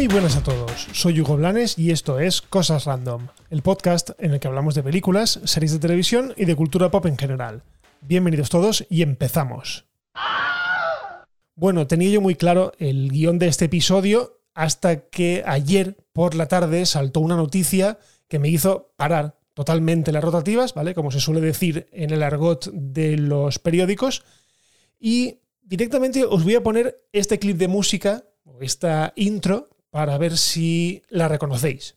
Muy buenas a todos, soy Hugo Blanes y esto es Cosas Random, el podcast en el que hablamos de películas, series de televisión y de cultura pop en general. Bienvenidos todos y empezamos. Bueno, tenía yo muy claro el guion de este episodio hasta que ayer por la tarde saltó una noticia que me hizo parar totalmente las rotativas, ¿vale? Como se suele decir en el argot de los periódicos. Y directamente os voy a poner este clip de música, esta intro, para ver si la reconocéis.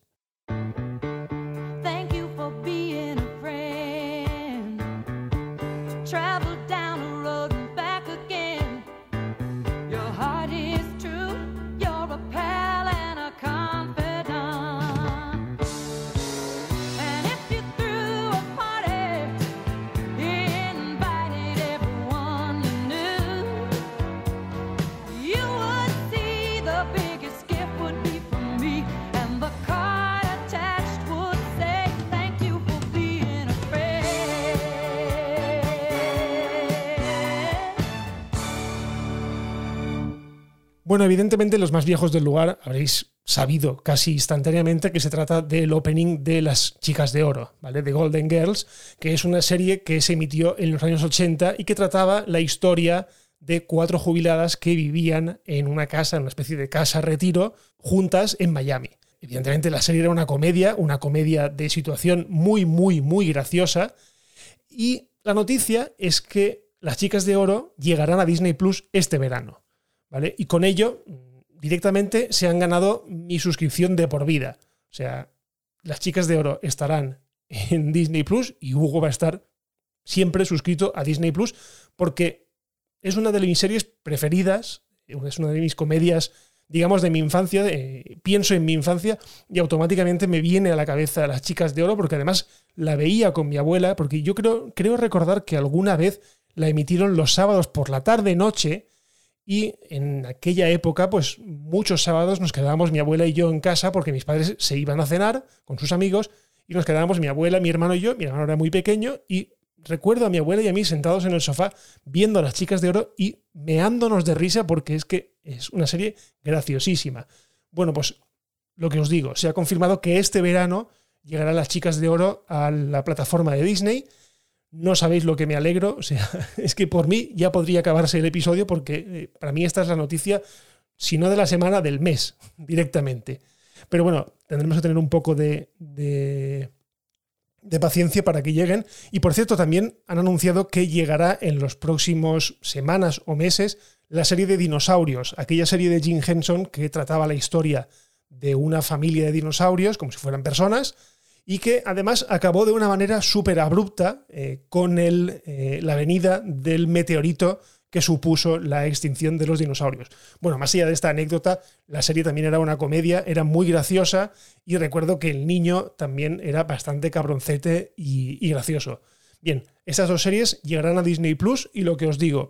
Bueno, evidentemente los más viejos del lugar habréis sabido casi instantáneamente que se trata del opening de Las Chicas de Oro, ¿vale? De Golden Girls, que es una serie que se emitió en los años 80 y que trataba la historia de cuatro jubiladas que vivían en una casa, en una especie de casa retiro, juntas en Miami. Evidentemente la serie era una comedia, una comedia de situación muy, muy, muy graciosa. Y la noticia es que Las Chicas de Oro llegarán a Disney Plus este verano. Y con ello, directamente se han ganado mi suscripción de por vida. O sea, las chicas de oro estarán en Disney Plus y Hugo va a estar siempre suscrito a Disney Plus porque es una de mis series preferidas, es una de mis comedias, digamos, de mi infancia. pienso en mi infancia y automáticamente me viene a la cabeza las chicas de oro porque además la veía con mi abuela, porque yo creo, creo recordar que alguna vez la emitieron los sábados por la tarde-noche y en aquella época, pues muchos sábados nos quedábamos mi abuela y yo en casa porque mis padres se iban a cenar con sus amigos y nos quedábamos mi abuela, mi hermano y yo. Mi hermano era muy pequeño y recuerdo a mi abuela y a mí sentados en el sofá viendo a las chicas de oro y meándonos de risa porque es que es una serie graciosísima. Bueno, pues lo que os digo, se ha confirmado que este verano llegarán las chicas de oro a la plataforma de Disney. No sabéis lo que me alegro. O sea, es que por mí ya podría acabarse el episodio porque eh, para mí esta es la noticia, si no de la semana, del mes directamente. Pero bueno, tendremos que tener un poco de, de, de paciencia para que lleguen. Y por cierto, también han anunciado que llegará en los próximos semanas o meses la serie de dinosaurios, aquella serie de Jim Henson que trataba la historia de una familia de dinosaurios como si fueran personas y que además acabó de una manera súper abrupta eh, con el, eh, la venida del meteorito que supuso la extinción de los dinosaurios. Bueno, más allá de esta anécdota, la serie también era una comedia, era muy graciosa y recuerdo que el niño también era bastante cabroncete y, gracioso. Bien, estas dos series llegarán a Disney Plus y lo que os digo,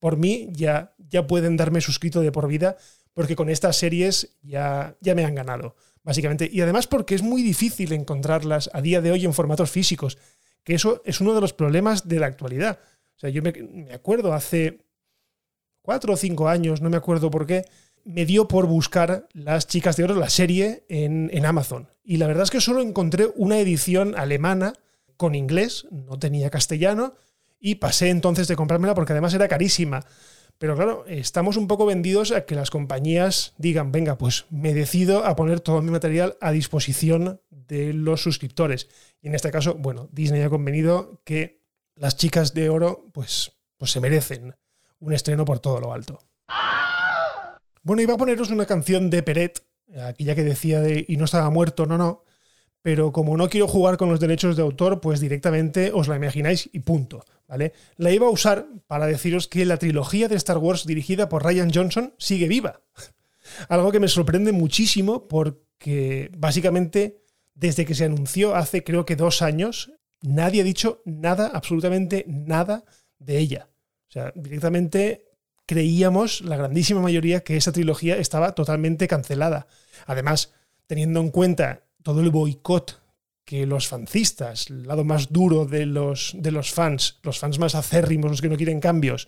por mí ya, ya pueden darme suscrito de por vida porque con estas series ya, ya me han ganado, básicamente. Y además porque es muy difícil encontrarlas a día de hoy en formatos físicos, que eso es uno de los problemas de la actualidad. O sea, yo me, me acuerdo hace cuatro o cinco años, no me acuerdo por qué, me dio por buscar Las Chicas de Oro, la serie, en, en Amazon. Y la verdad es que solo encontré una edición alemana con inglés, no tenía castellano, y pasé entonces de comprármela porque además era carísima. Pero claro, estamos un poco vendidos a que las compañías digan, venga, pues me decido a poner todo mi material a disposición de los suscriptores. Y en este caso, bueno, Disney ha convenido que las chicas de oro, pues, pues se merecen un estreno por todo lo alto. Bueno, iba a poneros una canción de Peret, aquella que decía de y no estaba muerto, no, no. Pero como no quiero jugar con los derechos de autor, pues directamente os la imagináis y punto. La iba a usar para deciros que la trilogía de Star Wars dirigida por Ryan Johnson sigue viva. Algo que me sorprende muchísimo porque básicamente desde que se anunció hace creo que dos años, nadie ha dicho nada, absolutamente nada de ella. O sea, directamente creíamos, la grandísima mayoría, que esa trilogía estaba totalmente cancelada. Además, teniendo en cuenta todo el boicot que los fancistas, el lado más duro de los, de los fans, los fans más acérrimos, los que no quieren cambios,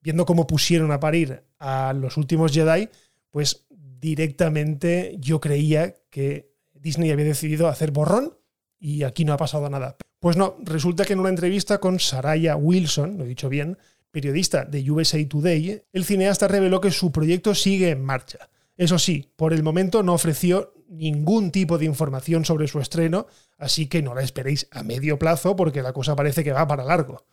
viendo cómo pusieron a parir a los últimos Jedi, pues directamente yo creía que Disney había decidido hacer borrón y aquí no ha pasado nada. Pues no, resulta que en una entrevista con Saraya Wilson, lo he dicho bien, periodista de USA Today, el cineasta reveló que su proyecto sigue en marcha. Eso sí, por el momento no ofreció ningún tipo de información sobre su estreno, así que no la esperéis a medio plazo porque la cosa parece que va para largo.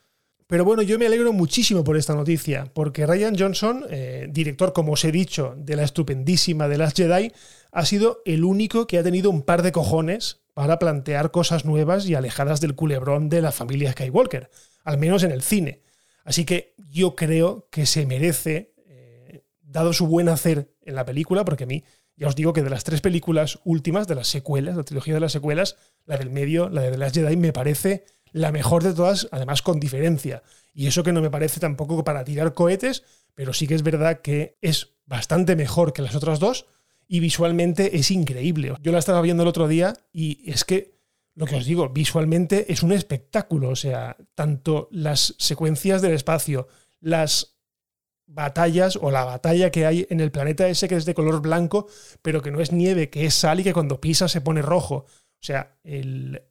Pero bueno, yo me alegro muchísimo por esta noticia, porque Ryan Johnson, eh, director, como os he dicho, de la estupendísima The Last Jedi, ha sido el único que ha tenido un par de cojones para plantear cosas nuevas y alejadas del culebrón de la familia Skywalker, al menos en el cine. Así que yo creo que se merece, eh, dado su buen hacer en la película, porque a mí, ya os digo que de las tres películas últimas, de las secuelas, la trilogía de las secuelas, la del medio, la de The Last Jedi, me parece la mejor de todas, además con diferencia. Y eso que no me parece tampoco para tirar cohetes, pero sí que es verdad que es bastante mejor que las otras dos y visualmente es increíble. Yo la estaba viendo el otro día y es que, lo que os digo, visualmente es un espectáculo. O sea, tanto las secuencias del espacio, las batallas o la batalla que hay en el planeta ese que es de color blanco, pero que no es nieve, que es sal y que cuando pisa se pone rojo. O sea, el,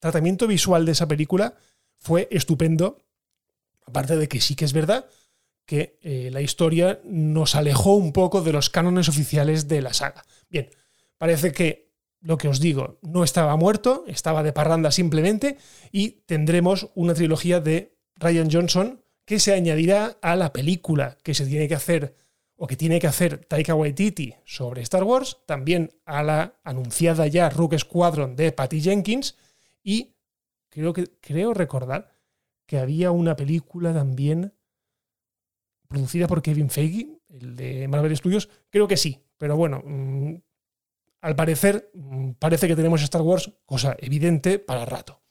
tratamiento visual de esa película fue estupendo. Aparte de que sí que es verdad que eh, la historia nos alejó un poco de los cánones oficiales de la saga. Bien, parece que lo que os digo no estaba muerto, estaba de parranda simplemente, y tendremos una trilogía de Ryan Johnson que se añadirá a la película que se tiene que hacer o que tiene que hacer Taika Waititi sobre Star Wars, también a la anunciada ya Rook Squadron de Patty Jenkins, y creo, que, creo recordar que había una película también producida por Kevin Feige, el de Marvel Studios. Creo que sí, pero bueno, mmm, al parecer mmm, parece que tenemos Star Wars, cosa evidente para rato.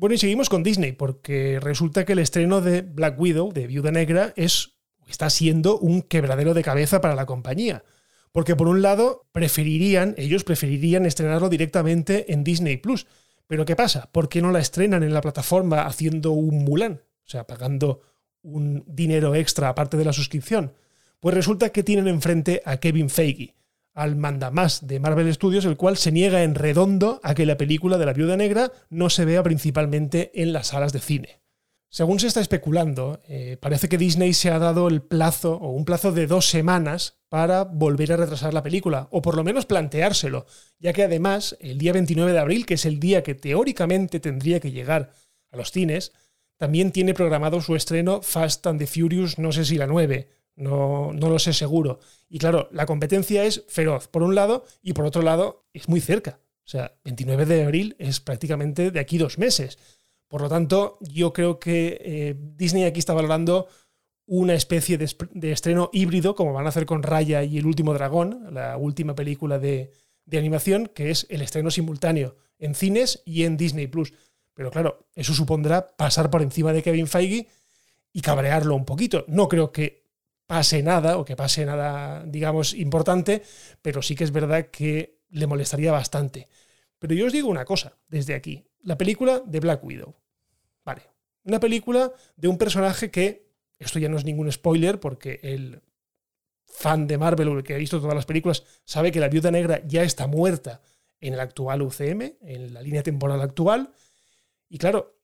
Bueno, y seguimos con Disney, porque resulta que el estreno de Black Widow, de Viuda Negra, es, está siendo un quebradero de cabeza para la compañía. Porque por un lado, preferirían, ellos preferirían estrenarlo directamente en Disney Plus. Pero ¿qué pasa? ¿Por qué no la estrenan en la plataforma haciendo un Mulan? O sea, pagando un dinero extra aparte de la suscripción. Pues resulta que tienen enfrente a Kevin Feige, al mandamás de Marvel Studios, el cual se niega en redondo a que la película de la Viuda Negra no se vea principalmente en las salas de cine. Según se está especulando, eh, parece que Disney se ha dado el plazo o un plazo de dos semanas para volver a retrasar la película, o por lo menos planteárselo, ya que además el día 29 de abril, que es el día que teóricamente tendría que llegar a los cines, también tiene programado su estreno Fast and the Furious, no sé si la 9, no, no lo sé seguro. Y claro, la competencia es feroz, por un lado, y por otro lado, es muy cerca. O sea, 29 de abril es prácticamente de aquí dos meses. Por lo tanto, yo creo que eh, Disney aquí está valorando una especie de, de, estreno híbrido, como van a hacer con Raya y El último dragón, la última película de, de animación, que es el estreno simultáneo en cines y en Disney Plus. Pero claro, eso supondrá pasar por encima de Kevin Feige y cabrearlo un poquito. No creo que pase nada o que pase nada, digamos, importante, pero sí que es verdad que le molestaría bastante. Pero yo os digo una cosa desde aquí. La película de Black Widow. Vale. Una película de un personaje que, esto ya no es ningún spoiler, porque el fan de Marvel o el que ha visto todas las películas sabe que la viuda negra ya está muerta en el actual UCM, en la línea temporal actual. Y claro,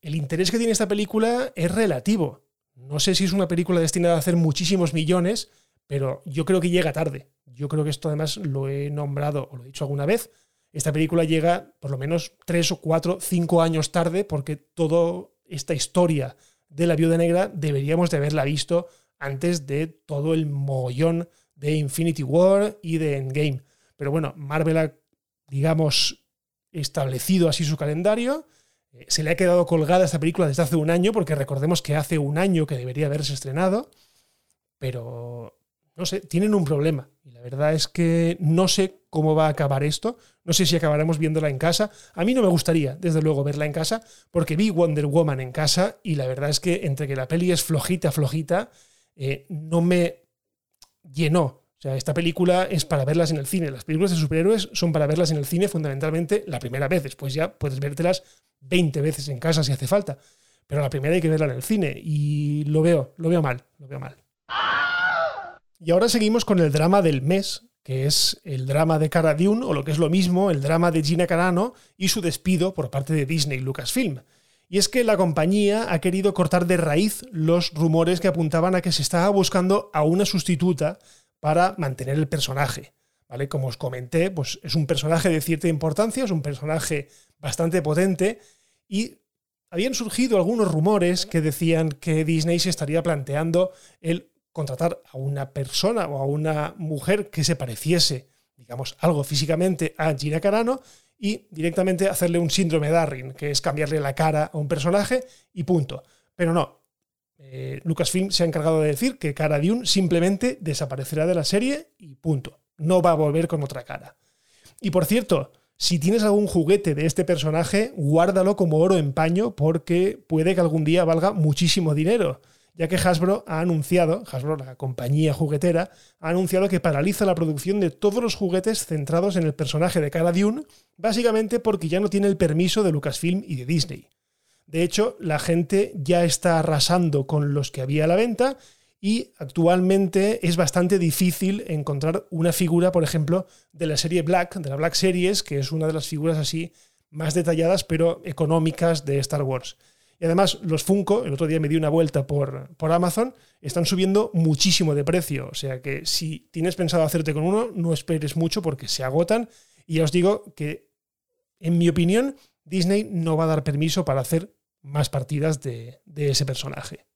el interés que tiene esta película es relativo. No sé si es una película destinada a hacer muchísimos millones, pero yo creo que llega tarde. Yo creo que esto además lo he nombrado o lo he dicho alguna vez. Esta película llega por lo menos tres o cuatro, cinco años tarde porque toda esta historia de la viuda negra deberíamos de haberla visto antes de todo el mogollón de Infinity War y de Endgame. Pero bueno, Marvel ha, digamos, establecido así su calendario. Se le ha quedado colgada esta película desde hace un año, porque recordemos que hace un año que debería haberse estrenado. Pero, no sé, tienen un problema. Y la verdad es que no sé cómo va a acabar esto. No sé si acabaremos viéndola en casa. A mí no me gustaría, desde luego, verla en casa, porque vi Wonder Woman en casa y la verdad es que entre que la peli es flojita, flojita, eh, no me llenó. O sea, esta película es para verlas en el cine. Las películas de superhéroes son para verlas en el cine fundamentalmente la primera vez. Después ya puedes vértelas 20 veces en casa si hace falta. Pero la primera hay que verla en el cine. Y lo veo, lo veo mal, lo veo mal. Y ahora seguimos con el drama del mes, que es el drama de Cara Dune, o lo que es lo mismo, el drama de Gina Carano y su despido por parte de Disney Lucasfilm. Y es que la compañía ha querido cortar de raíz los rumores que apuntaban a que se estaba buscando a una sustituta para mantener el personaje. ¿Vale? Como os comenté, pues es un personaje de cierta importancia, es un personaje bastante potente y habían surgido algunos rumores que decían que Disney se estaría planteando el contratar a una persona o a una mujer que se pareciese, digamos, algo físicamente a Gina Carano y directamente hacerle un síndrome Darwin, que es cambiarle la cara a un personaje y punto. Pero no. Eh, Lucasfilm se ha encargado de decir que Cara Dune simplemente desaparecerá de la serie y punto. No va a volver con otra cara. Y por cierto, si tienes algún juguete de este personaje, guárdalo como oro en paño porque puede que algún día valga muchísimo dinero ya que Hasbro ha anunciado, Hasbro, la compañía juguetera, ha anunciado que paraliza la producción de todos los juguetes centrados en el personaje de Cara Dune, básicamente porque ya no tiene el permiso de Lucasfilm y de Disney. De hecho, la gente ya está arrasando con los que había a la venta y actualmente es bastante difícil encontrar una figura, por ejemplo, de la serie Black, de la Black Series, que es una de las figuras así más detalladas pero económicas de Star Wars. Y además, los Funko, el otro día me di una vuelta por, por Amazon, están subiendo muchísimo de precio. O sea que si tienes pensado hacerte con uno, no esperes mucho porque se agotan. Y ya os digo que, en mi opinión, Disney no va a dar permiso para hacer más partidas de, de ese personaje.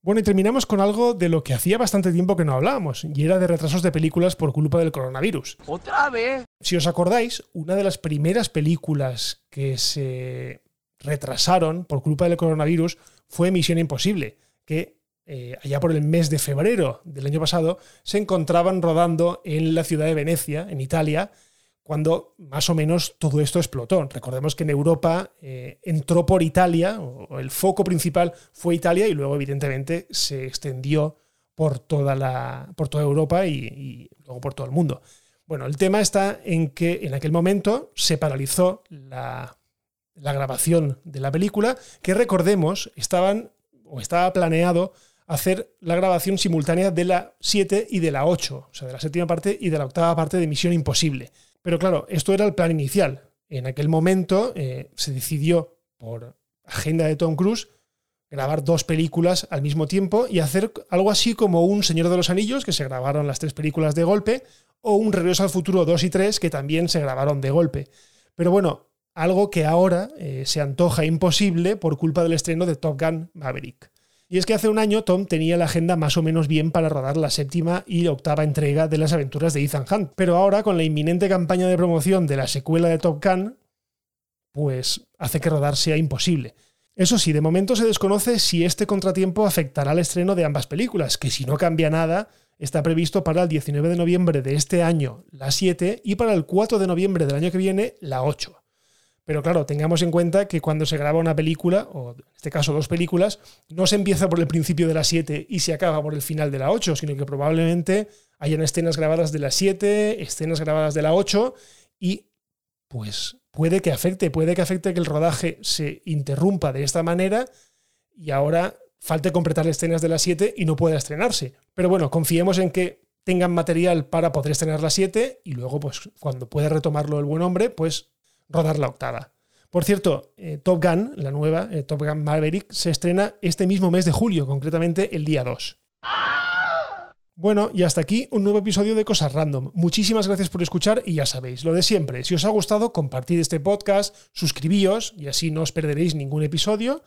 Bueno, y terminamos con algo de lo que hacía bastante tiempo que no hablábamos, y era de retrasos de películas por culpa del coronavirus. ¿Otra vez? Si os acordáis, una de las primeras películas que se retrasaron por culpa del coronavirus fue Misión Imposible, que eh, allá por el mes de febrero del año pasado se encontraban rodando en la ciudad de Venecia, en Italia, cuando más o menos todo esto explotó. Recordemos que en Europa eh, entró por Italia, o el foco principal fue Italia, y luego evidentemente se extendió por toda, la, por toda Europa y, luego por todo el mundo. Bueno, el tema está en que en aquel momento se paralizó la la grabación de la película, que recordemos, estaban o estaba planeado hacer la grabación simultánea de la 7 y de la 8, o sea, de la séptima parte y de la octava parte de Misión Imposible. Pero claro, esto era el plan inicial. En aquel momento eh, se decidió, por agenda de Tom Cruise, grabar dos películas al mismo tiempo y hacer algo así como un Señor de los Anillos, que se grabaron las tres películas de golpe, o un Regreso al Futuro 2 y 3, que también se grabaron de golpe. Pero bueno, algo que ahora eh, se antoja imposible por culpa del estreno de Top Gun Maverick. Y es que hace un año Tom tenía la agenda más o menos bien para rodar la séptima y octava entrega de las aventuras de Ethan Hunt, pero ahora con la inminente campaña de promoción de la secuela de Top Gun, pues hace que rodar sea imposible. Eso sí, de momento se desconoce si este contratiempo afectará al estreno de ambas películas, que si no cambia nada, está previsto para el 19 de noviembre de este año la 7 y para el 4 de noviembre del año que viene la 8. Pero claro, tengamos en cuenta que cuando se graba una película, o en este caso dos películas, no se empieza por el principio de la 7 y se acaba por el final de la 8, sino que probablemente hayan escenas grabadas de la 7, escenas grabadas de la 8 y pues puede que afecte, puede que afecte que el rodaje se interrumpa de esta manera y ahora falte completar escenas de la 7 y no pueda estrenarse. Pero bueno, confiemos en que tengan material para poder estrenar la 7 y luego pues cuando pueda retomarlo el buen hombre, pues rodar la octava. Por cierto, eh, Top Gun, la nueva, eh, Top Gun Maverick, se estrena este mismo mes de julio, concretamente el día 2. Bueno, y hasta aquí un nuevo episodio de Cosas Random. Muchísimas gracias por escuchar y ya sabéis, lo de siempre. Si os ha gustado, compartid este podcast, suscribíos y así no os perderéis ningún episodio.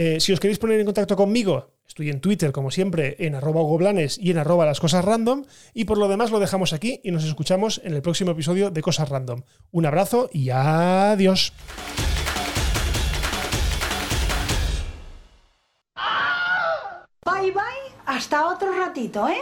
Eh, si os queréis poner en contacto conmigo, estoy en Twitter, como siempre, en arroba goblanes y en arroba las cosas random. Y por lo demás lo dejamos aquí y nos escuchamos en el próximo episodio de Cosas Random. Un abrazo y adiós. Bye bye, hasta otro ratito, ¿eh?